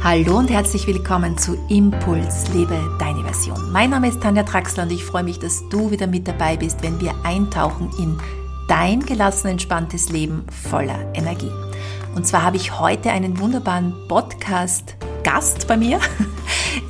Hallo und herzlich willkommen zu Impuls, lebe deine Version. Mein Name ist Tanja Traxler und ich freue mich, dass du wieder mit dabei bist, wenn wir eintauchen in dein gelassen, entspanntes Leben voller Energie. Und zwar habe ich heute einen wunderbaren Podcast-Gast bei mir.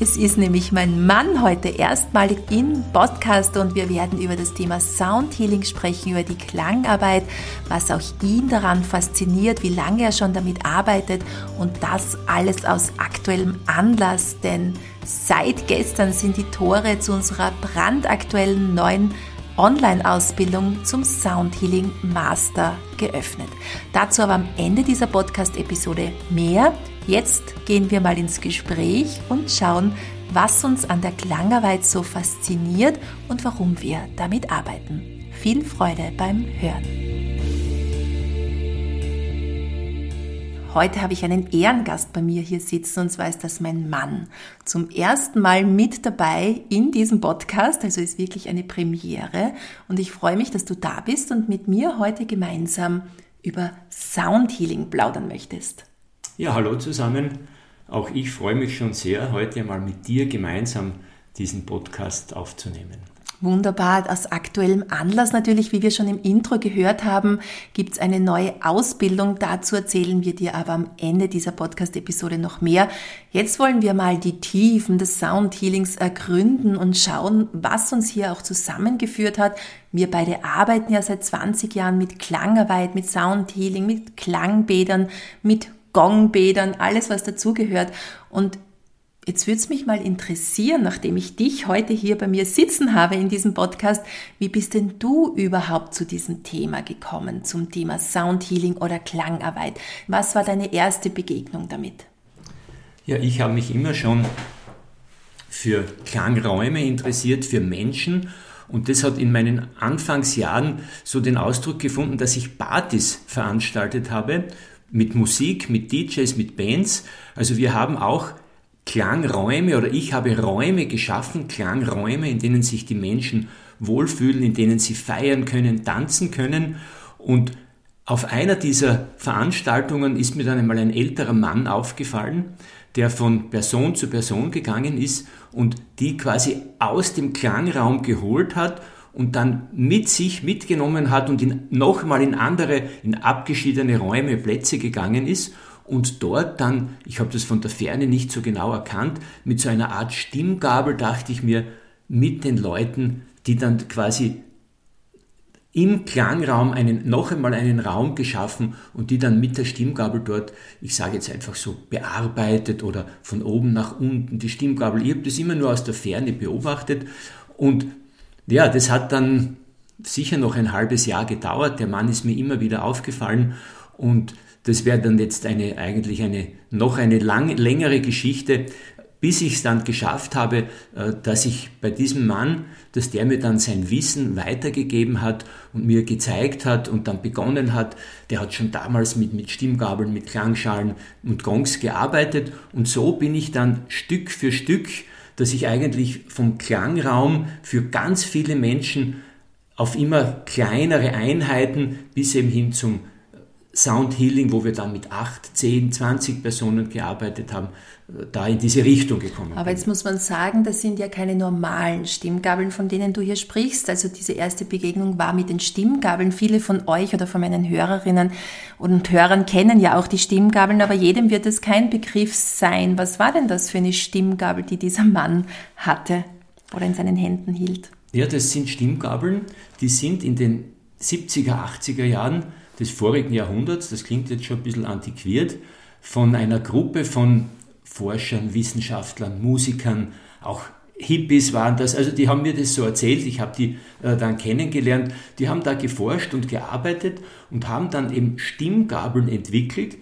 Es ist nämlich mein Mann heute erstmalig im Podcast und wir werden über das Thema Soundhealing sprechen, über die Klangarbeit, was auch ihn daran fasziniert, wie lange er schon damit arbeitet und das alles aus aktuellem Anlass, denn seit gestern sind die Tore zu unserer brandaktuellen neuen Online-Ausbildung zum Soundhealing Master geöffnet. Dazu aber am Ende dieser Podcast-Episode mehr. Jetzt gehen wir mal ins Gespräch und schauen, was uns an der Klangarbeit so fasziniert und warum wir damit arbeiten. Viel Freude beim Hören. Heute habe ich einen Ehrengast bei mir hier sitzen und zwar ist das mein Mann. Zum ersten Mal mit dabei in diesem Podcast, also ist wirklich eine Premiere und ich freue mich, dass du da bist und mit mir heute gemeinsam über Soundhealing plaudern möchtest. Ja, hallo zusammen. Auch ich freue mich schon sehr, heute mal mit dir gemeinsam diesen Podcast aufzunehmen. Wunderbar. Aus aktuellem Anlass natürlich, wie wir schon im Intro gehört haben, gibt es eine neue Ausbildung. Dazu erzählen wir dir aber am Ende dieser Podcast-Episode noch mehr. Jetzt wollen wir mal die Tiefen des Soundhealings ergründen und schauen, was uns hier auch zusammengeführt hat. Wir beide arbeiten ja seit 20 Jahren mit Klangarbeit, mit Soundhealing, mit Klangbädern, mit Gongbädern, alles was dazugehört. Und Jetzt würde es mich mal interessieren, nachdem ich dich heute hier bei mir sitzen habe in diesem Podcast, wie bist denn du überhaupt zu diesem Thema gekommen, zum Thema Soundhealing oder Klangarbeit? Was war deine erste Begegnung damit? Ja, ich habe mich immer schon für Klangräume interessiert, für Menschen. Und das hat in meinen Anfangsjahren so den Ausdruck gefunden, dass ich Partys veranstaltet habe mit Musik, mit DJs, mit Bands. Also wir haben auch Klangräume oder ich habe Räume geschaffen, Klangräume, in denen sich die Menschen wohlfühlen, in denen sie feiern können, tanzen können. Und auf einer dieser Veranstaltungen ist mir dann einmal ein älterer Mann aufgefallen, der von Person zu Person gegangen ist und die quasi aus dem Klangraum geholt hat und dann mit sich mitgenommen hat und in, nochmal in andere, in abgeschiedene Räume, Plätze gegangen ist und dort dann, ich habe das von der Ferne nicht so genau erkannt, mit so einer Art Stimmgabel dachte ich mir, mit den Leuten, die dann quasi im Klangraum einen, noch einmal einen Raum geschaffen und die dann mit der Stimmgabel dort, ich sage jetzt einfach so, bearbeitet oder von oben nach unten die Stimmgabel. Ich habe das immer nur aus der Ferne beobachtet und ja, das hat dann sicher noch ein halbes Jahr gedauert. Der Mann ist mir immer wieder aufgefallen. Und das wäre dann jetzt eine, eigentlich eine, noch eine lang, längere Geschichte, bis ich es dann geschafft habe, äh, dass ich bei diesem Mann, dass der mir dann sein Wissen weitergegeben hat und mir gezeigt hat und dann begonnen hat, der hat schon damals mit, mit Stimmgabeln, mit Klangschalen und Gongs gearbeitet. Und so bin ich dann Stück für Stück dass ich eigentlich vom Klangraum für ganz viele Menschen auf immer kleinere Einheiten bis eben hin zum Sound Healing, wo wir dann mit 8, 10, 20 Personen gearbeitet haben, da in diese Richtung gekommen Aber jetzt muss man sagen, das sind ja keine normalen Stimmgabeln, von denen du hier sprichst. Also diese erste Begegnung war mit den Stimmgabeln. Viele von euch oder von meinen Hörerinnen und Hörern kennen ja auch die Stimmgabeln, aber jedem wird es kein Begriff sein. Was war denn das für eine Stimmgabel, die dieser Mann hatte oder in seinen Händen hielt? Ja, das sind Stimmgabeln, die sind in den 70er, 80er Jahren des vorigen Jahrhunderts, das klingt jetzt schon ein bisschen antiquiert, von einer Gruppe von Forschern, Wissenschaftlern, Musikern, auch Hippies waren das, also die haben mir das so erzählt, ich habe die äh, dann kennengelernt, die haben da geforscht und gearbeitet und haben dann eben Stimmgabeln entwickelt,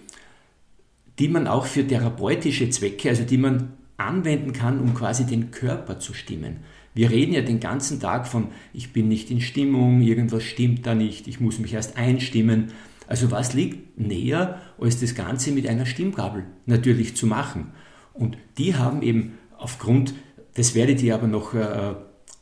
die man auch für therapeutische Zwecke, also die man anwenden kann, um quasi den Körper zu stimmen. Wir reden ja den ganzen Tag von, ich bin nicht in Stimmung, irgendwas stimmt da nicht, ich muss mich erst einstimmen. Also was liegt näher, als das Ganze mit einer Stimmgabel natürlich zu machen? Und die haben eben aufgrund, das werdet ihr aber noch äh,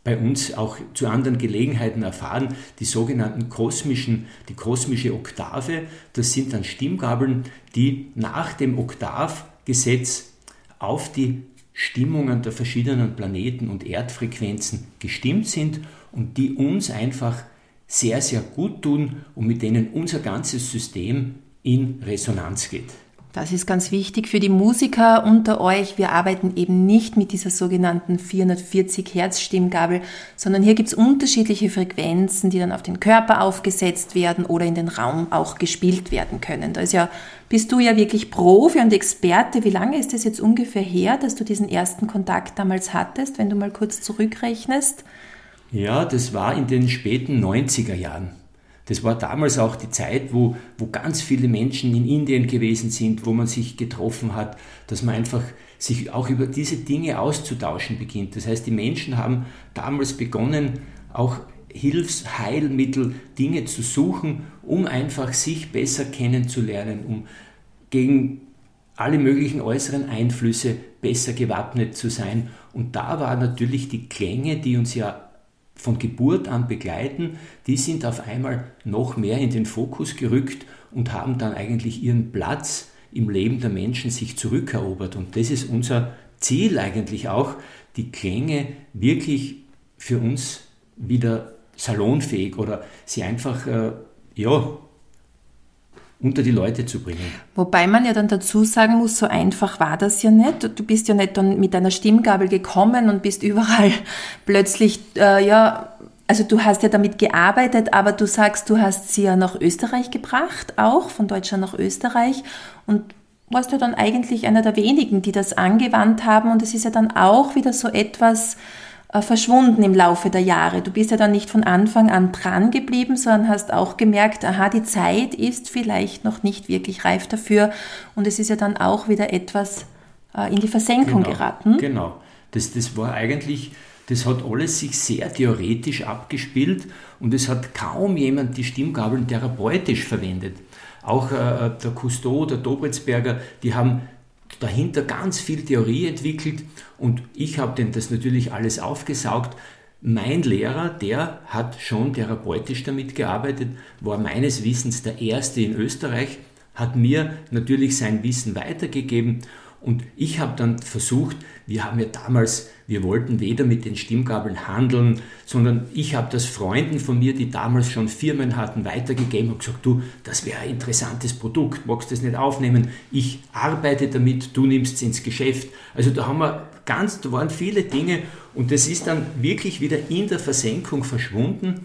bei uns auch zu anderen Gelegenheiten erfahren, die sogenannten kosmischen, die kosmische Oktave, das sind dann Stimmgabeln, die nach dem Oktavgesetz auf die Stimmungen der verschiedenen Planeten und Erdfrequenzen gestimmt sind und die uns einfach sehr, sehr gut tun und mit denen unser ganzes System in Resonanz geht. Das ist ganz wichtig für die Musiker unter euch. Wir arbeiten eben nicht mit dieser sogenannten 440 Hertz Stimmgabel, sondern hier gibt es unterschiedliche Frequenzen, die dann auf den Körper aufgesetzt werden oder in den Raum auch gespielt werden können. Da ist ja, bist du ja wirklich Profi und Experte. Wie lange ist es jetzt ungefähr her, dass du diesen ersten Kontakt damals hattest, wenn du mal kurz zurückrechnest? Ja, das war in den späten 90er Jahren. Das war damals auch die Zeit, wo, wo ganz viele Menschen in Indien gewesen sind, wo man sich getroffen hat, dass man einfach sich auch über diese Dinge auszutauschen beginnt. Das heißt, die Menschen haben damals begonnen, auch Hilfsheilmittel, Dinge zu suchen, um einfach sich besser kennenzulernen, um gegen alle möglichen äußeren Einflüsse besser gewappnet zu sein. Und da war natürlich die Klänge, die uns ja von Geburt an begleiten, die sind auf einmal noch mehr in den Fokus gerückt und haben dann eigentlich ihren Platz im Leben der Menschen sich zurückerobert. Und das ist unser Ziel eigentlich auch, die Klänge wirklich für uns wieder salonfähig oder sie einfach äh, ja, unter die Leute zu bringen. Wobei man ja dann dazu sagen muss, so einfach war das ja nicht. Du bist ja nicht dann mit deiner Stimmgabel gekommen und bist überall plötzlich, äh, ja, also du hast ja damit gearbeitet, aber du sagst, du hast sie ja nach Österreich gebracht, auch von Deutschland nach Österreich und warst ja dann eigentlich einer der wenigen, die das angewandt haben und es ist ja dann auch wieder so etwas, verschwunden im Laufe der Jahre. Du bist ja dann nicht von Anfang an dran geblieben, sondern hast auch gemerkt, aha, die Zeit ist vielleicht noch nicht wirklich reif dafür und es ist ja dann auch wieder etwas äh, in die Versenkung genau, geraten. Genau. Das, das war eigentlich, das hat alles sich sehr theoretisch abgespielt und es hat kaum jemand die Stimmgabeln therapeutisch verwendet. Auch äh, der Cousteau, der Dobritzberger, die haben dahinter ganz viel Theorie entwickelt und ich habe denn das natürlich alles aufgesaugt. Mein Lehrer, der hat schon therapeutisch damit gearbeitet, war meines Wissens der erste in Österreich, hat mir natürlich sein Wissen weitergegeben und ich habe dann versucht, wir haben ja damals, wir wollten weder mit den Stimmgabeln handeln, sondern ich habe das Freunden von mir, die damals schon Firmen hatten, weitergegeben und gesagt, du, das wäre ein interessantes Produkt, magst du das nicht aufnehmen? Ich arbeite damit, du nimmst es ins Geschäft. Also da haben wir ganz, da waren viele Dinge und das ist dann wirklich wieder in der Versenkung verschwunden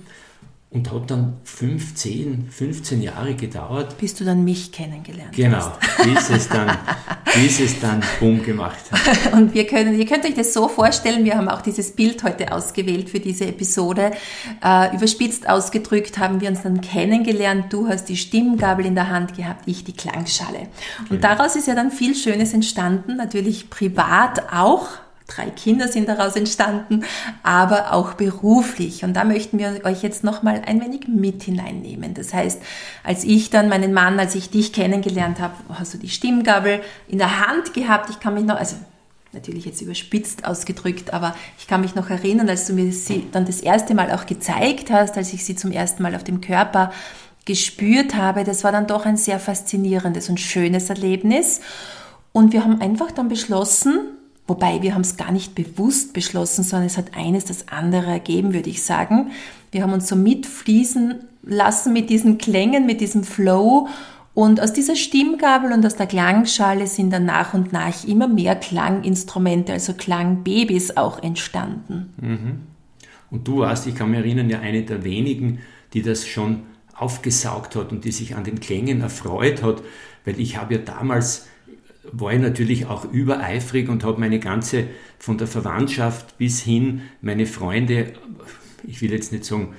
und hat dann 15, 15 Jahre gedauert. Bis du dann mich kennengelernt genau, hast. Genau, bis es dann, bis es dann Boom gemacht hat. Und wir können, ihr könnt euch das so vorstellen, wir haben auch dieses Bild heute ausgewählt für diese Episode. Äh, überspitzt ausgedrückt haben wir uns dann kennengelernt. Du hast die Stimmgabel in der Hand gehabt, ich die Klangschale. Und genau. daraus ist ja dann viel Schönes entstanden, natürlich privat auch drei Kinder sind daraus entstanden, aber auch beruflich. Und da möchten wir euch jetzt nochmal ein wenig mit hineinnehmen. Das heißt, als ich dann meinen Mann, als ich dich kennengelernt habe, hast du die Stimmgabel in der Hand gehabt. Ich kann mich noch, also natürlich jetzt überspitzt ausgedrückt, aber ich kann mich noch erinnern, als du mir sie dann das erste Mal auch gezeigt hast, als ich sie zum ersten Mal auf dem Körper gespürt habe, das war dann doch ein sehr faszinierendes und schönes Erlebnis. Und wir haben einfach dann beschlossen, Wobei wir haben es gar nicht bewusst beschlossen, sondern es hat eines das andere ergeben, würde ich sagen. Wir haben uns so mitfließen lassen mit diesen Klängen, mit diesem Flow. Und aus dieser Stimmgabel und aus der Klangschale sind dann nach und nach immer mehr Klanginstrumente, also Klangbabys auch entstanden. Mhm. Und du warst, ich kann mich erinnern, ja eine der wenigen, die das schon aufgesaugt hat und die sich an den Klängen erfreut hat, weil ich habe ja damals war ich natürlich auch übereifrig und habe meine ganze, von der Verwandtschaft bis hin, meine Freunde, ich will jetzt nicht sagen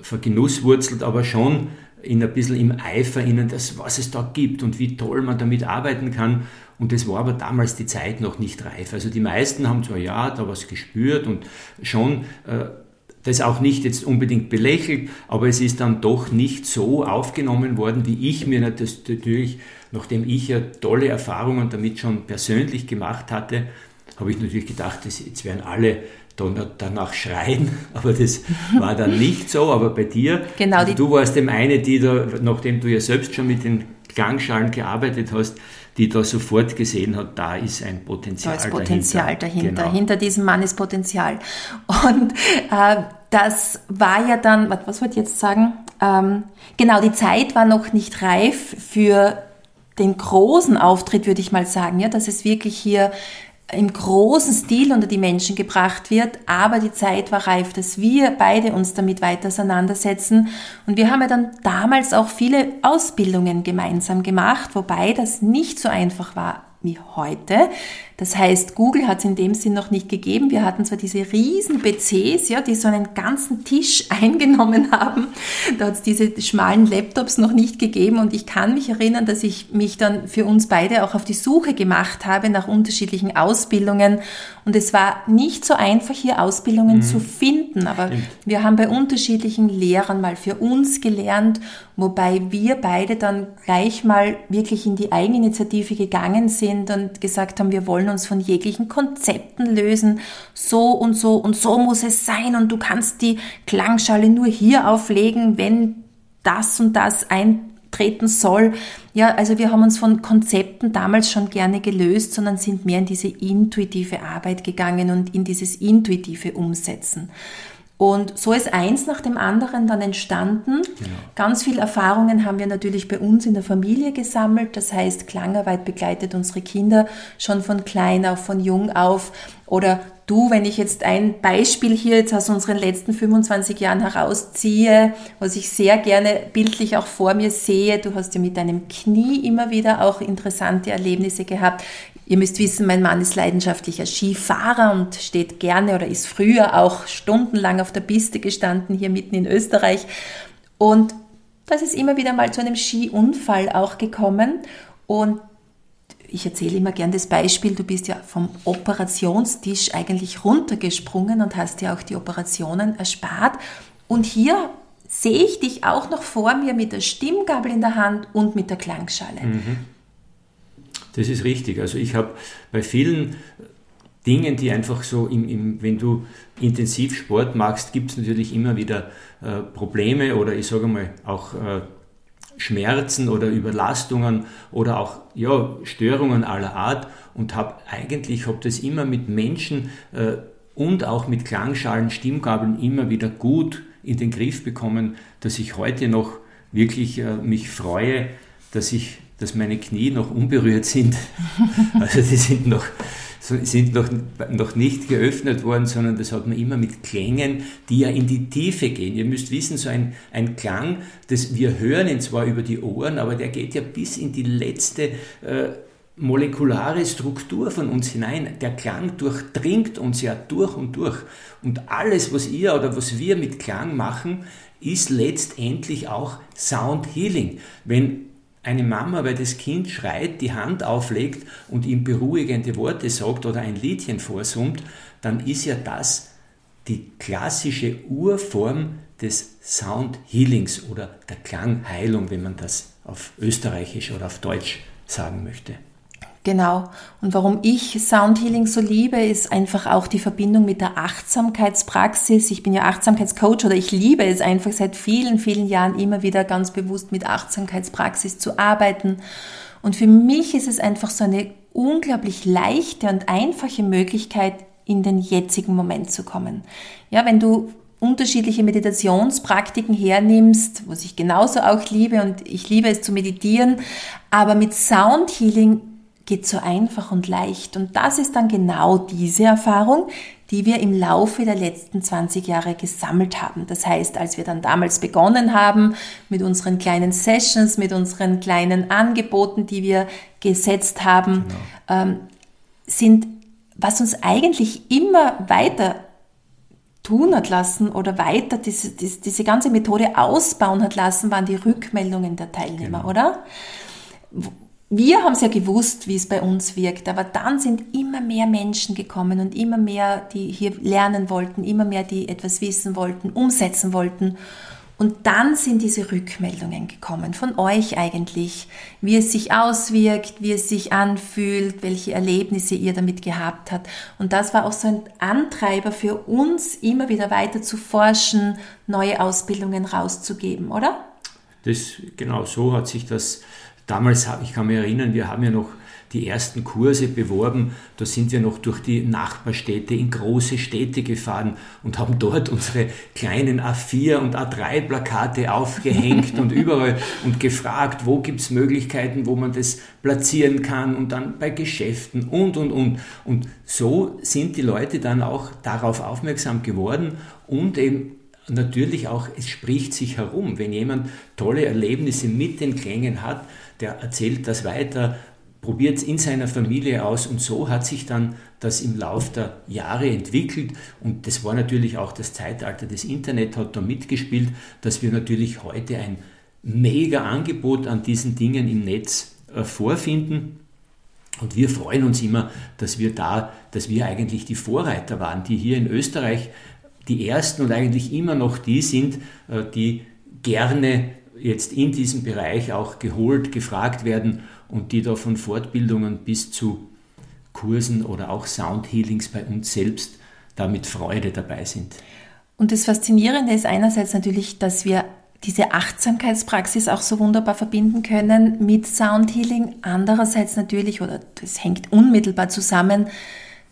vergenusswurzelt, aber schon in ein bisschen im Eifer ihnen, das, was es da gibt und wie toll man damit arbeiten kann. Und das war aber damals die Zeit noch nicht reif. Also die meisten haben zwar ja da was gespürt und schon äh, das auch nicht jetzt unbedingt belächelt, aber es ist dann doch nicht so aufgenommen worden, wie ich mir das natürlich, nachdem ich ja tolle Erfahrungen damit schon persönlich gemacht hatte, habe ich natürlich gedacht, jetzt werden alle danach schreien, aber das war dann nicht so. Aber bei dir, genau, du warst dem eine, die da, nachdem du ja selbst schon mit den Klangschalen gearbeitet hast, die da sofort gesehen hat, da ist ein Potenzial dahinter. Da ist Potenzial dahinter. dahinter. Genau. Hinter diesem Mann ist Potenzial. Und äh, das war ja dann, was wollte ich jetzt sagen? Ähm, genau, die Zeit war noch nicht reif für den großen Auftritt, würde ich mal sagen, ja, dass es wirklich hier im großen Stil unter die Menschen gebracht wird, aber die Zeit war reif, dass wir beide uns damit weiter auseinandersetzen. Und wir haben ja dann damals auch viele Ausbildungen gemeinsam gemacht, wobei das nicht so einfach war wie heute. Das heißt, Google hat es in dem Sinn noch nicht gegeben. Wir hatten zwar diese riesen PCs, ja, die so einen ganzen Tisch eingenommen haben. Da hat es diese schmalen Laptops noch nicht gegeben und ich kann mich erinnern, dass ich mich dann für uns beide auch auf die Suche gemacht habe nach unterschiedlichen Ausbildungen und es war nicht so einfach, hier Ausbildungen mhm. zu finden, aber Stimmt. wir haben bei unterschiedlichen Lehrern mal für uns gelernt, wobei wir beide dann gleich mal wirklich in die Eigeninitiative gegangen sind und gesagt haben, wir wollen wollen uns von jeglichen Konzepten lösen. So und so und so muss es sein und du kannst die Klangschale nur hier auflegen, wenn das und das eintreten soll. Ja, also wir haben uns von Konzepten damals schon gerne gelöst, sondern sind mehr in diese intuitive Arbeit gegangen und in dieses intuitive Umsetzen. Und so ist eins nach dem anderen dann entstanden. Genau. Ganz viele Erfahrungen haben wir natürlich bei uns in der Familie gesammelt. Das heißt, Klangarbeit begleitet unsere Kinder schon von klein auf, von jung auf. Oder du, wenn ich jetzt ein Beispiel hier jetzt aus unseren letzten 25 Jahren herausziehe, was ich sehr gerne bildlich auch vor mir sehe, du hast ja mit deinem Knie immer wieder auch interessante Erlebnisse gehabt. Ihr müsst wissen, mein Mann ist leidenschaftlicher Skifahrer und steht gerne oder ist früher auch stundenlang auf der Piste gestanden, hier mitten in Österreich. Und das ist immer wieder mal zu einem Skiunfall auch gekommen. Und ich erzähle immer gern das Beispiel, du bist ja vom Operationstisch eigentlich runtergesprungen und hast ja auch die Operationen erspart. Und hier sehe ich dich auch noch vor mir mit der Stimmgabel in der Hand und mit der Klangschale. Mhm. Das ist richtig. Also ich habe bei vielen Dingen, die einfach so, im, im, wenn du intensiv Sport machst, gibt es natürlich immer wieder äh, Probleme oder ich sage mal auch äh, Schmerzen oder Überlastungen oder auch ja, Störungen aller Art und habe eigentlich, habe das immer mit Menschen äh, und auch mit Klangschalen, Stimmgabeln immer wieder gut in den Griff bekommen, dass ich heute noch wirklich äh, mich freue, dass ich dass meine Knie noch unberührt sind. Also die sind noch, sind noch, noch nicht geöffnet worden, sondern das hat man immer mit Klängen, die ja in die Tiefe gehen. Ihr müsst wissen, so ein, ein Klang, das, wir hören ihn zwar über die Ohren, aber der geht ja bis in die letzte äh, molekulare Struktur von uns hinein. Der Klang durchdringt uns ja durch und durch. Und alles, was ihr oder was wir mit Klang machen, ist letztendlich auch Sound Healing. Wenn eine Mama, weil das Kind schreit, die Hand auflegt und ihm beruhigende Worte sagt oder ein Liedchen vorsummt, dann ist ja das die klassische Urform des Sound Healings oder der Klangheilung, wenn man das auf Österreichisch oder auf Deutsch sagen möchte. Genau. Und warum ich Sound Healing so liebe, ist einfach auch die Verbindung mit der Achtsamkeitspraxis. Ich bin ja Achtsamkeitscoach oder ich liebe es einfach seit vielen, vielen Jahren immer wieder ganz bewusst mit Achtsamkeitspraxis zu arbeiten. Und für mich ist es einfach so eine unglaublich leichte und einfache Möglichkeit, in den jetzigen Moment zu kommen. Ja, wenn du unterschiedliche Meditationspraktiken hernimmst, was ich genauso auch liebe und ich liebe es zu meditieren, aber mit Sound Healing geht so einfach und leicht. Und das ist dann genau diese Erfahrung, die wir im Laufe der letzten 20 Jahre gesammelt haben. Das heißt, als wir dann damals begonnen haben mit unseren kleinen Sessions, mit unseren kleinen Angeboten, die wir gesetzt haben, genau. ähm, sind, was uns eigentlich immer weiter tun hat lassen oder weiter diese, diese, diese ganze Methode ausbauen hat lassen, waren die Rückmeldungen der Teilnehmer, genau. oder? Wir haben es ja gewusst, wie es bei uns wirkt, aber dann sind immer mehr Menschen gekommen und immer mehr, die hier lernen wollten, immer mehr, die etwas wissen wollten, umsetzen wollten. Und dann sind diese Rückmeldungen gekommen, von euch eigentlich, wie es sich auswirkt, wie es sich anfühlt, welche Erlebnisse ihr damit gehabt habt. Und das war auch so ein Antreiber für uns, immer wieder weiter zu forschen, neue Ausbildungen rauszugeben, oder? Das, genau so hat sich das Damals, ich kann mich erinnern, wir haben ja noch die ersten Kurse beworben. Da sind wir noch durch die Nachbarstädte in große Städte gefahren und haben dort unsere kleinen A4 und A3-Plakate aufgehängt und überall und gefragt, wo gibt es Möglichkeiten, wo man das platzieren kann und dann bei Geschäften und, und, und. Und so sind die Leute dann auch darauf aufmerksam geworden und eben natürlich auch, es spricht sich herum. Wenn jemand tolle Erlebnisse mit den Klängen hat, der erzählt das weiter, probiert es in seiner Familie aus und so hat sich dann das im Laufe der Jahre entwickelt und das war natürlich auch das Zeitalter des Internet hat da mitgespielt, dass wir natürlich heute ein mega Angebot an diesen Dingen im Netz äh, vorfinden. Und wir freuen uns immer, dass wir da, dass wir eigentlich die Vorreiter waren, die hier in Österreich die ersten und eigentlich immer noch die sind, äh, die gerne jetzt in diesem Bereich auch geholt, gefragt werden und die da von Fortbildungen bis zu Kursen oder auch Soundhealings bei uns selbst da mit Freude dabei sind. Und das Faszinierende ist einerseits natürlich, dass wir diese Achtsamkeitspraxis auch so wunderbar verbinden können mit Soundhealing. Andererseits natürlich, oder das hängt unmittelbar zusammen,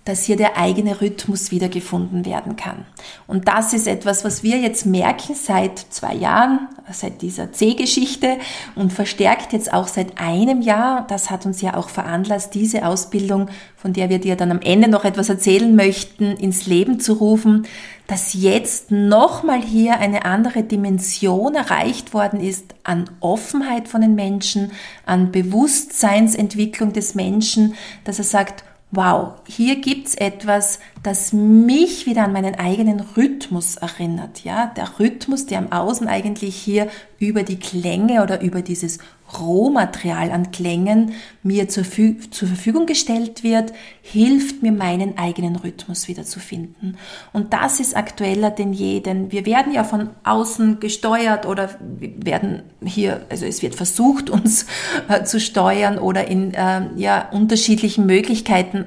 dass hier der eigene Rhythmus wiedergefunden werden kann. Und das ist etwas, was wir jetzt merken seit zwei Jahren, seit dieser C-Geschichte und verstärkt jetzt auch seit einem Jahr. Das hat uns ja auch veranlasst, diese Ausbildung, von der wir dir dann am Ende noch etwas erzählen möchten, ins Leben zu rufen, dass jetzt nochmal hier eine andere Dimension erreicht worden ist an Offenheit von den Menschen, an Bewusstseinsentwicklung des Menschen, dass er sagt, wow, hier gibt's etwas, das mich wieder an meinen eigenen Rhythmus erinnert. Ja, der Rhythmus, der im Außen eigentlich hier über die Klänge oder über dieses Rohmaterial an Klängen mir zur, zur Verfügung gestellt wird, hilft mir meinen eigenen Rhythmus wieder zu finden. Und das ist aktueller denn je, denn wir werden ja von außen gesteuert oder werden hier, also es wird versucht, uns äh, zu steuern oder in äh, ja, unterschiedlichen Möglichkeiten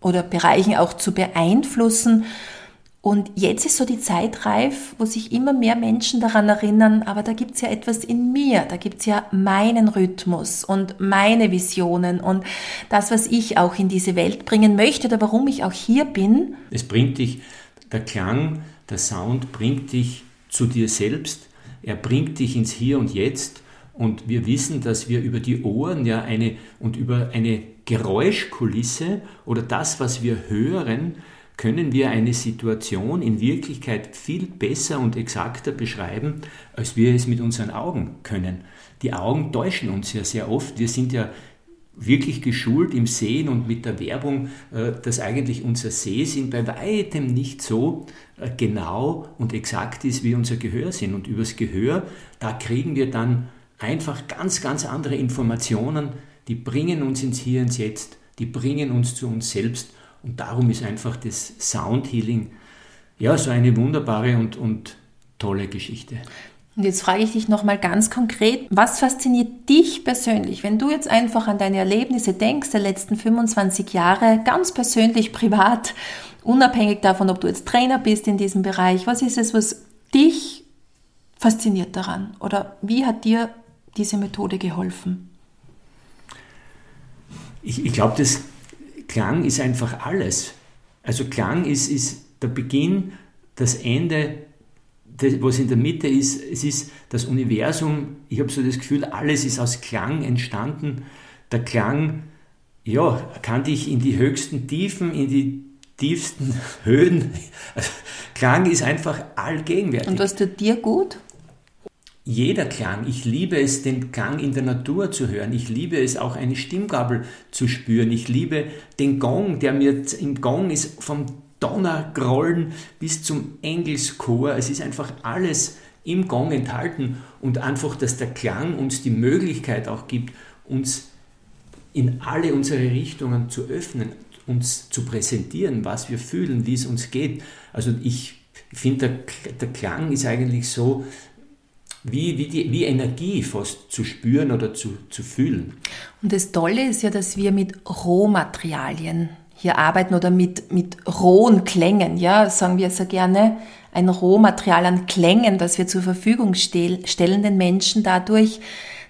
oder Bereichen auch zu beeinflussen. Und jetzt ist so die Zeit reif, wo sich immer mehr Menschen daran erinnern, aber da gibt's ja etwas in mir, da gibt's ja meinen Rhythmus und meine Visionen und das, was ich auch in diese Welt bringen möchte oder warum ich auch hier bin. Es bringt dich, der Klang, der Sound bringt dich zu dir selbst, er bringt dich ins Hier und Jetzt und wir wissen, dass wir über die Ohren ja eine und über eine Geräuschkulisse oder das, was wir hören, können wir eine Situation in Wirklichkeit viel besser und exakter beschreiben, als wir es mit unseren Augen können. Die Augen täuschen uns ja sehr oft. Wir sind ja wirklich geschult im Sehen und mit der Werbung, äh, dass eigentlich unser Sehsinn bei weitem nicht so äh, genau und exakt ist wie unser Gehörsinn. Und übers Gehör, da kriegen wir dann einfach ganz, ganz andere Informationen, die bringen uns ins Hier und Jetzt, die bringen uns zu uns selbst und darum ist einfach das Soundhealing ja so eine wunderbare und, und tolle Geschichte. Und jetzt frage ich dich nochmal ganz konkret, was fasziniert dich persönlich, wenn du jetzt einfach an deine Erlebnisse denkst der letzten 25 Jahre, ganz persönlich, privat, unabhängig davon, ob du jetzt Trainer bist in diesem Bereich, was ist es, was dich fasziniert daran? Oder wie hat dir diese Methode geholfen? Ich, ich glaube, das Klang ist einfach alles. Also Klang ist, ist der Beginn, das Ende, das, was in der Mitte ist. Es ist das Universum. Ich habe so das Gefühl, alles ist aus Klang entstanden. Der Klang, ja, kann dich in die höchsten Tiefen, in die tiefsten Höhen. Also, Klang ist einfach allgegenwärtig. Und was tut dir gut? Jeder Klang. Ich liebe es, den Klang in der Natur zu hören. Ich liebe es, auch eine Stimmgabel zu spüren. Ich liebe den Gong, der mir im Gong ist vom Donnergrollen bis zum Engelschor. Es ist einfach alles im Gong enthalten und einfach, dass der Klang uns die Möglichkeit auch gibt, uns in alle unsere Richtungen zu öffnen, uns zu präsentieren, was wir fühlen, wie es uns geht. Also ich finde, der, der Klang ist eigentlich so wie, wie, die, wie Energie fast zu spüren oder zu, zu fühlen. Und das Tolle ist ja, dass wir mit Rohmaterialien hier arbeiten oder mit, mit rohen Klängen, ja, sagen wir so gerne, ein Rohmaterial an Klängen, das wir zur Verfügung stellen den Menschen dadurch.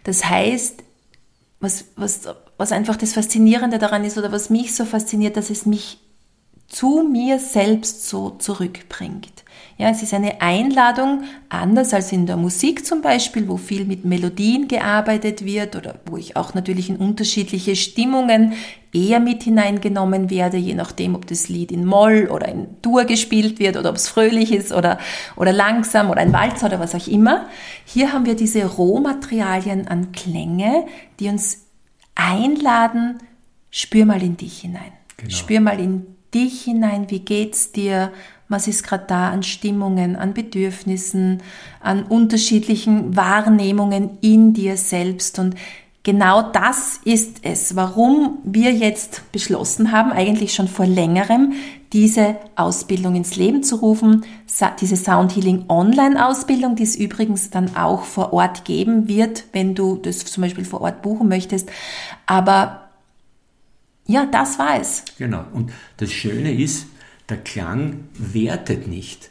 Das heißt, was, was was einfach das Faszinierende daran ist oder was mich so fasziniert, dass es mich zu mir selbst so zurückbringt. Ja, es ist eine Einladung, anders als in der Musik zum Beispiel, wo viel mit Melodien gearbeitet wird oder wo ich auch natürlich in unterschiedliche Stimmungen eher mit hineingenommen werde, je nachdem, ob das Lied in Moll oder in Dur gespielt wird oder ob es fröhlich ist oder, oder langsam oder ein Walzer oder was auch immer. Hier haben wir diese Rohmaterialien an Klänge, die uns einladen, spür mal in dich hinein. Genau. Spür mal in dich hinein, wie geht's dir? Was ist gerade da an Stimmungen, an Bedürfnissen, an unterschiedlichen Wahrnehmungen in dir selbst? Und genau das ist es, warum wir jetzt beschlossen haben, eigentlich schon vor längerem, diese Ausbildung ins Leben zu rufen, diese Sound Healing Online Ausbildung, die es übrigens dann auch vor Ort geben wird, wenn du das zum Beispiel vor Ort buchen möchtest. Aber ja, das war es. Genau. Und das Schöne ist, der Klang wertet nicht.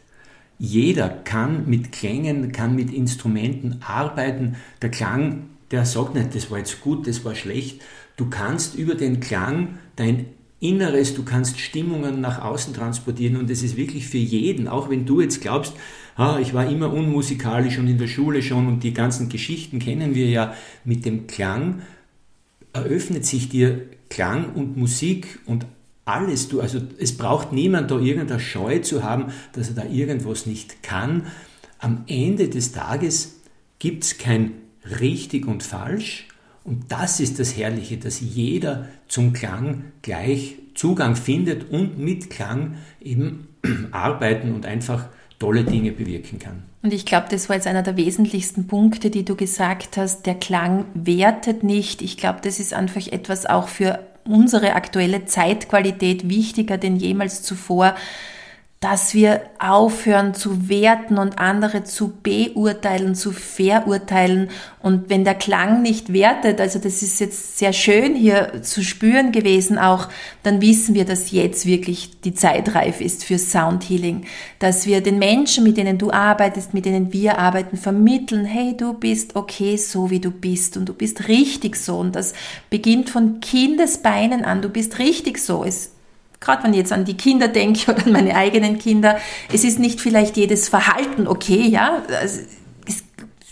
Jeder kann mit Klängen, kann mit Instrumenten arbeiten. Der Klang, der sagt nicht, das war jetzt gut, das war schlecht. Du kannst über den Klang dein Inneres, du kannst Stimmungen nach außen transportieren und es ist wirklich für jeden, auch wenn du jetzt glaubst, ah, ich war immer unmusikalisch und in der Schule schon und die ganzen Geschichten kennen wir ja, mit dem Klang eröffnet sich dir Klang und Musik und alles, du, also es braucht niemand da irgendeine Scheu zu haben, dass er da irgendwas nicht kann. Am Ende des Tages gibt es kein richtig und falsch und das ist das Herrliche, dass jeder zum Klang gleich Zugang findet und mit Klang eben arbeiten und einfach tolle Dinge bewirken kann. Und ich glaube, das war jetzt einer der wesentlichsten Punkte, die du gesagt hast. Der Klang wertet nicht. Ich glaube, das ist einfach etwas auch für unsere aktuelle Zeitqualität wichtiger denn jemals zuvor, dass wir aufhören zu werten und andere zu beurteilen, zu verurteilen. Und wenn der Klang nicht wertet, also das ist jetzt sehr schön hier zu spüren gewesen auch, dann wissen wir, dass jetzt wirklich die Zeit reif ist für Soundhealing. Dass wir den Menschen, mit denen du arbeitest, mit denen wir arbeiten, vermitteln, hey, du bist okay so, wie du bist und du bist richtig so. Und das beginnt von Kindesbeinen an, du bist richtig so. Es gerade wenn ich jetzt an die Kinder denke oder an meine eigenen Kinder, es ist nicht vielleicht jedes Verhalten okay, ja. Es ist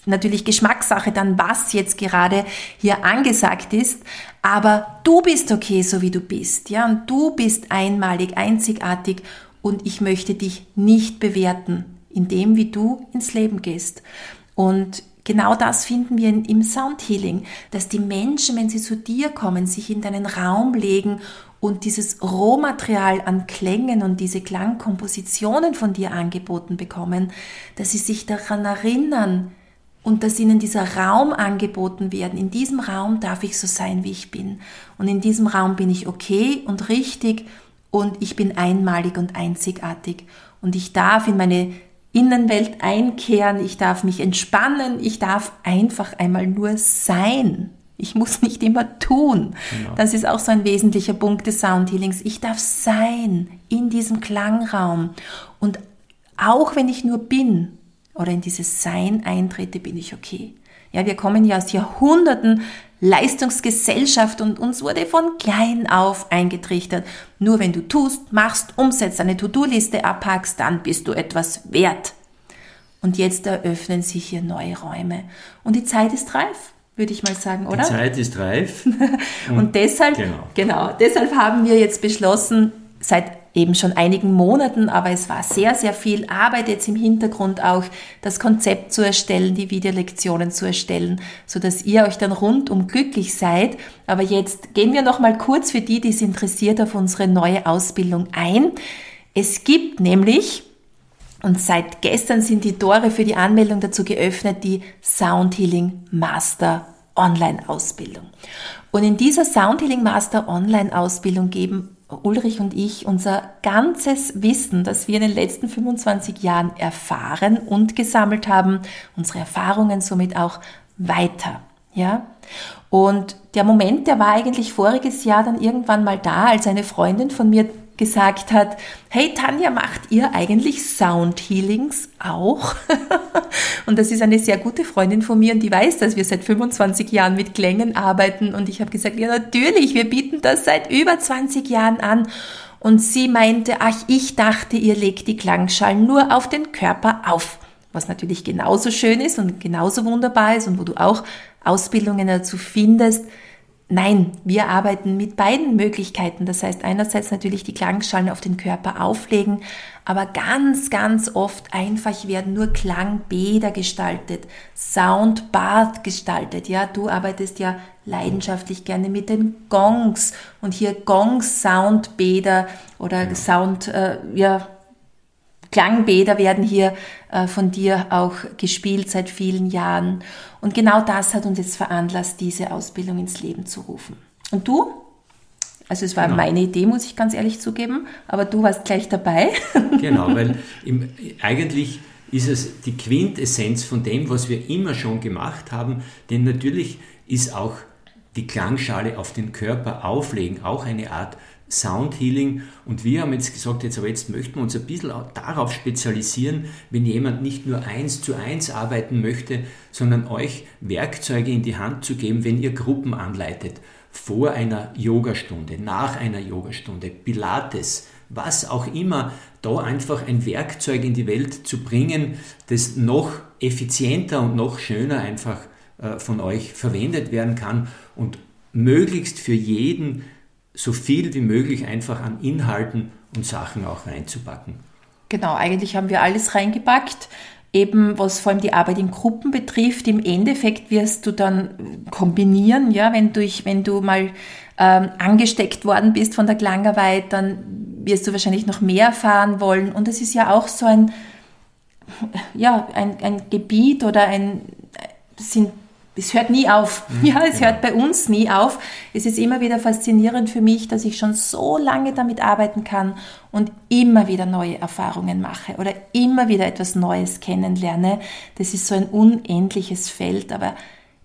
natürlich Geschmackssache dann, was jetzt gerade hier angesagt ist, aber du bist okay, so wie du bist, ja. Und du bist einmalig, einzigartig und ich möchte dich nicht bewerten in dem, wie du ins Leben gehst. Und Genau das finden wir im Sound Healing, dass die Menschen, wenn sie zu dir kommen, sich in deinen Raum legen und dieses Rohmaterial an Klängen und diese Klangkompositionen von dir angeboten bekommen, dass sie sich daran erinnern und dass ihnen dieser Raum angeboten werden. In diesem Raum darf ich so sein, wie ich bin. Und in diesem Raum bin ich okay und richtig und ich bin einmalig und einzigartig. Und ich darf in meine Innenwelt einkehren, ich darf mich entspannen, ich darf einfach einmal nur sein. Ich muss nicht immer tun. Genau. Das ist auch so ein wesentlicher Punkt des Soundhealings. Ich darf sein in diesem Klangraum. Und auch wenn ich nur bin oder in dieses Sein eintrete, bin ich okay. Ja, wir kommen ja aus Jahrhunderten Leistungsgesellschaft und uns wurde von klein auf eingetrichtert. Nur wenn du tust, machst, umsetzt, eine To-Do-Liste abhackst, dann bist du etwas wert. Und jetzt eröffnen sich hier neue Räume. Und die Zeit ist reif würde ich mal sagen, oder? Die Zeit ist reif. und, und deshalb, genau. genau, deshalb haben wir jetzt beschlossen, seit eben schon einigen Monaten, aber es war sehr, sehr viel Arbeit jetzt im Hintergrund auch, das Konzept zu erstellen, die Videolektionen zu erstellen, so dass ihr euch dann rundum glücklich seid. Aber jetzt gehen wir noch mal kurz für die, die es interessiert, auf unsere neue Ausbildung ein. Es gibt nämlich und seit gestern sind die Tore für die Anmeldung dazu geöffnet, die Sound Healing Master Online-Ausbildung. Und in dieser Sound Healing Master Online-Ausbildung geben Ulrich und ich unser ganzes Wissen, das wir in den letzten 25 Jahren erfahren und gesammelt haben, unsere Erfahrungen somit auch weiter. Ja? Und der Moment, der war eigentlich voriges Jahr dann irgendwann mal da, als eine Freundin von mir gesagt hat, hey Tanja, macht ihr eigentlich Sound Healings auch? und das ist eine sehr gute Freundin von mir und die weiß, dass wir seit 25 Jahren mit Klängen arbeiten und ich habe gesagt, ja natürlich, wir bieten das seit über 20 Jahren an. Und sie meinte, ach, ich dachte, ihr legt die Klangschalen nur auf den Körper auf. Was natürlich genauso schön ist und genauso wunderbar ist und wo du auch Ausbildungen dazu findest. Nein, wir arbeiten mit beiden Möglichkeiten. Das heißt, einerseits natürlich die Klangschalen auf den Körper auflegen, aber ganz, ganz oft einfach werden nur Klangbäder gestaltet, Soundbath gestaltet. Ja, du arbeitest ja leidenschaftlich gerne mit den Gongs und hier Gongs, Soundbäder oder ja. Sound, äh, ja, Klangbäder werden hier äh, von dir auch gespielt seit vielen Jahren. Und genau das hat uns jetzt veranlasst, diese Ausbildung ins Leben zu rufen. Und du? Also es war genau. meine Idee, muss ich ganz ehrlich zugeben, aber du warst gleich dabei. Genau, weil im, eigentlich ist es die Quintessenz von dem, was wir immer schon gemacht haben, denn natürlich ist auch die Klangschale auf den Körper auflegen auch eine Art Sound Healing. Und wir haben jetzt gesagt, jetzt aber jetzt möchten wir uns ein bisschen darauf spezialisieren, wenn jemand nicht nur eins zu eins arbeiten möchte, sondern euch Werkzeuge in die Hand zu geben, wenn ihr Gruppen anleitet. Vor einer Yogastunde, nach einer Yogastunde, Pilates, was auch immer, da einfach ein Werkzeug in die Welt zu bringen, das noch effizienter und noch schöner einfach äh, von euch verwendet werden kann und möglichst für jeden so viel wie möglich einfach an Inhalten und Sachen auch reinzupacken. Genau, eigentlich haben wir alles reingepackt. Eben was vor allem die Arbeit in Gruppen betrifft, im Endeffekt wirst du dann kombinieren, ja, wenn du, wenn du mal ähm, angesteckt worden bist von der Klangarbeit, dann wirst du wahrscheinlich noch mehr erfahren wollen. Und es ist ja auch so ein, ja, ein, ein Gebiet oder ein, sind es hört nie auf. Mhm, ja, es genau. hört bei uns nie auf. Es ist immer wieder faszinierend für mich, dass ich schon so lange damit arbeiten kann und immer wieder neue Erfahrungen mache oder immer wieder etwas Neues kennenlerne. Das ist so ein unendliches Feld, aber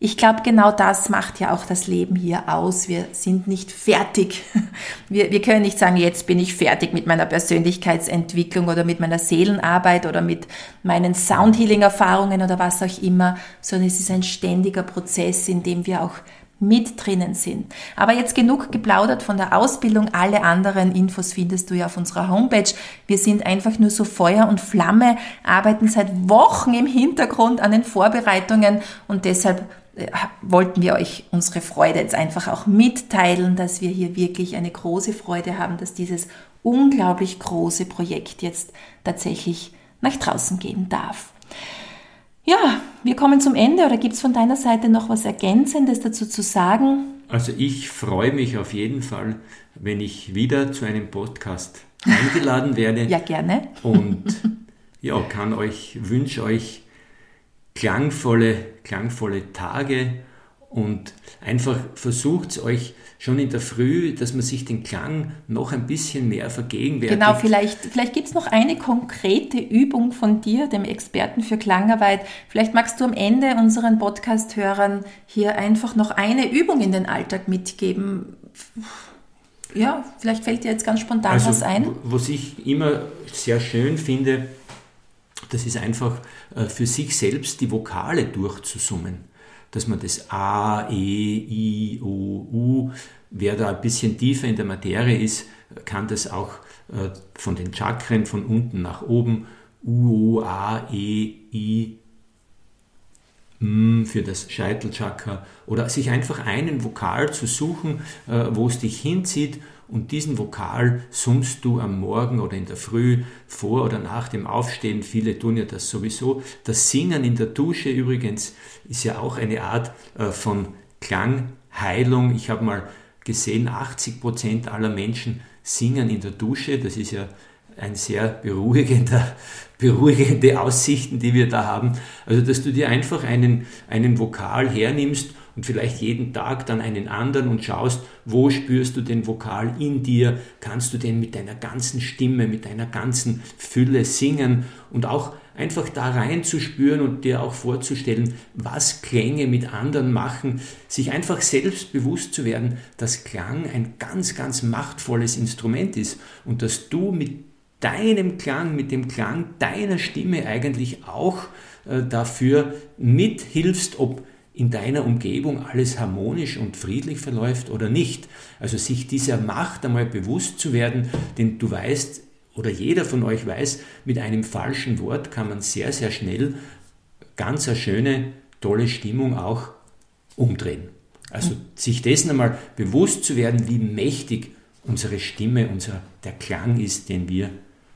ich glaube, genau das macht ja auch das Leben hier aus. Wir sind nicht fertig. Wir, wir können nicht sagen, jetzt bin ich fertig mit meiner Persönlichkeitsentwicklung oder mit meiner Seelenarbeit oder mit meinen Soundhealing-Erfahrungen oder was auch immer, sondern es ist ein ständiger Prozess, in dem wir auch mit drinnen sind. Aber jetzt genug geplaudert von der Ausbildung. Alle anderen Infos findest du ja auf unserer Homepage. Wir sind einfach nur so Feuer und Flamme, arbeiten seit Wochen im Hintergrund an den Vorbereitungen und deshalb wollten wir euch unsere Freude jetzt einfach auch mitteilen, dass wir hier wirklich eine große Freude haben, dass dieses unglaublich große Projekt jetzt tatsächlich nach draußen gehen darf. Ja, wir kommen zum Ende oder gibt es von deiner Seite noch was Ergänzendes dazu zu sagen? Also ich freue mich auf jeden Fall, wenn ich wieder zu einem Podcast eingeladen werde. ja, gerne. Und ja, kann euch, wünsche euch klangvolle, klangvolle Tage und einfach versucht es euch schon in der Früh, dass man sich den Klang noch ein bisschen mehr vergegenwärtigt. Genau, vielleicht, vielleicht gibt es noch eine konkrete Übung von dir, dem Experten für Klangarbeit. Vielleicht magst du am Ende unseren Podcast-Hörern hier einfach noch eine Übung in den Alltag mitgeben. Ja, vielleicht fällt dir jetzt ganz spontan also, was ein. Was ich immer sehr schön finde, das ist einfach für sich selbst die Vokale durchzusummen. Dass man das A, E, I, O, U, wer da ein bisschen tiefer in der Materie ist, kann das auch äh, von den Chakren von unten nach oben, U, O, A, E, I, M für das Scheitelchakra oder sich einfach einen Vokal zu suchen, äh, wo es dich hinzieht und diesen Vokal summst du am Morgen oder in der Früh vor oder nach dem Aufstehen. Viele tun ja das sowieso. Das Singen in der Dusche übrigens ist ja auch eine Art äh, von Klangheilung. Ich habe mal gesehen, 80 Prozent aller Menschen singen in der Dusche. Das ist ja ein sehr beruhigender, beruhigende Aussichten, die wir da haben. Also, dass du dir einfach einen, einen Vokal hernimmst und vielleicht jeden Tag dann einen anderen und schaust, wo spürst du den Vokal in dir, kannst du den mit deiner ganzen Stimme, mit deiner ganzen Fülle singen? Und auch einfach da reinzuspüren und dir auch vorzustellen, was Klänge mit anderen machen, sich einfach selbst bewusst zu werden, dass Klang ein ganz, ganz machtvolles Instrument ist und dass du mit deinem Klang, mit dem Klang deiner Stimme eigentlich auch äh, dafür mithilfst, ob in deiner Umgebung alles harmonisch und friedlich verläuft oder nicht. Also sich dieser Macht einmal bewusst zu werden, denn du weißt, oder jeder von euch weiß, mit einem falschen Wort kann man sehr, sehr schnell ganz eine schöne, tolle Stimmung auch umdrehen. Also sich dessen einmal bewusst zu werden, wie mächtig unsere Stimme, unser, der Klang ist, den wir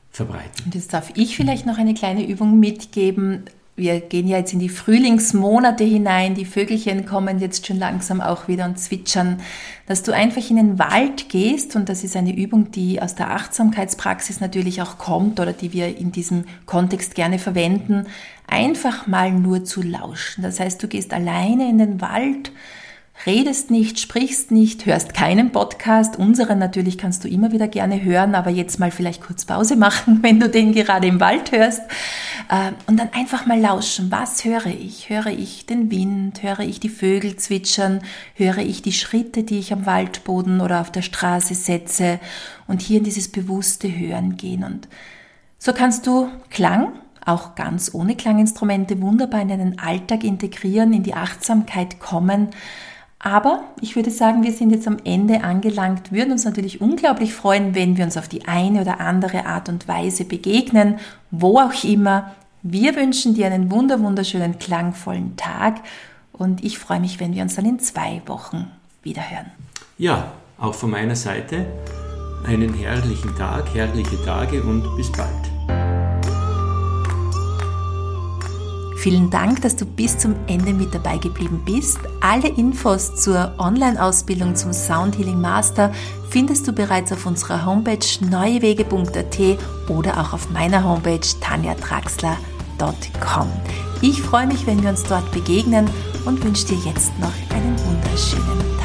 verbreiten. Und jetzt darf ich vielleicht noch eine kleine Übung mitgeben wir gehen ja jetzt in die Frühlingsmonate hinein, die Vögelchen kommen jetzt schon langsam auch wieder und zwitschern, dass du einfach in den Wald gehst und das ist eine Übung, die aus der Achtsamkeitspraxis natürlich auch kommt oder die wir in diesem Kontext gerne verwenden, einfach mal nur zu lauschen. Das heißt, du gehst alleine in den Wald, redest nicht, sprichst nicht, hörst keinen Podcast. Unseren natürlich kannst du immer wieder gerne hören, aber jetzt mal vielleicht kurz Pause machen, wenn du den gerade im Wald hörst. Äh, und dann einfach mal lauschen. Was höre ich? Höre ich den Wind? Höre ich die Vögel zwitschern? Höre ich die Schritte, die ich am Waldboden oder auf der Straße setze? Und hier in dieses bewusste Hören gehen. Und so kannst du Klang auch ganz ohne Klanginstrumente wunderbar in deinen Alltag integrieren, in die Achtsamkeit kommen aber ich würde sagen, wir sind jetzt am Ende angelangt, würden uns natürlich unglaublich freuen, wenn wir uns auf die eine oder andere Art und Weise begegnen, wo auch immer. Wir wünschen dir einen wunder wunderschönen, klangvollen Tag und ich freue mich, wenn wir uns dann in zwei Wochen wieder hören. Ja, auch von meiner Seite einen herrlichen Tag, herrliche Tage und bis bald. Vielen Dank, dass du bis zum Ende mit dabei geblieben bist. Alle Infos zur Online-Ausbildung zum Sound Healing Master findest du bereits auf unserer Homepage neuewege.at oder auch auf meiner Homepage tanjatraxler.com. Ich freue mich, wenn wir uns dort begegnen und wünsche dir jetzt noch einen wunderschönen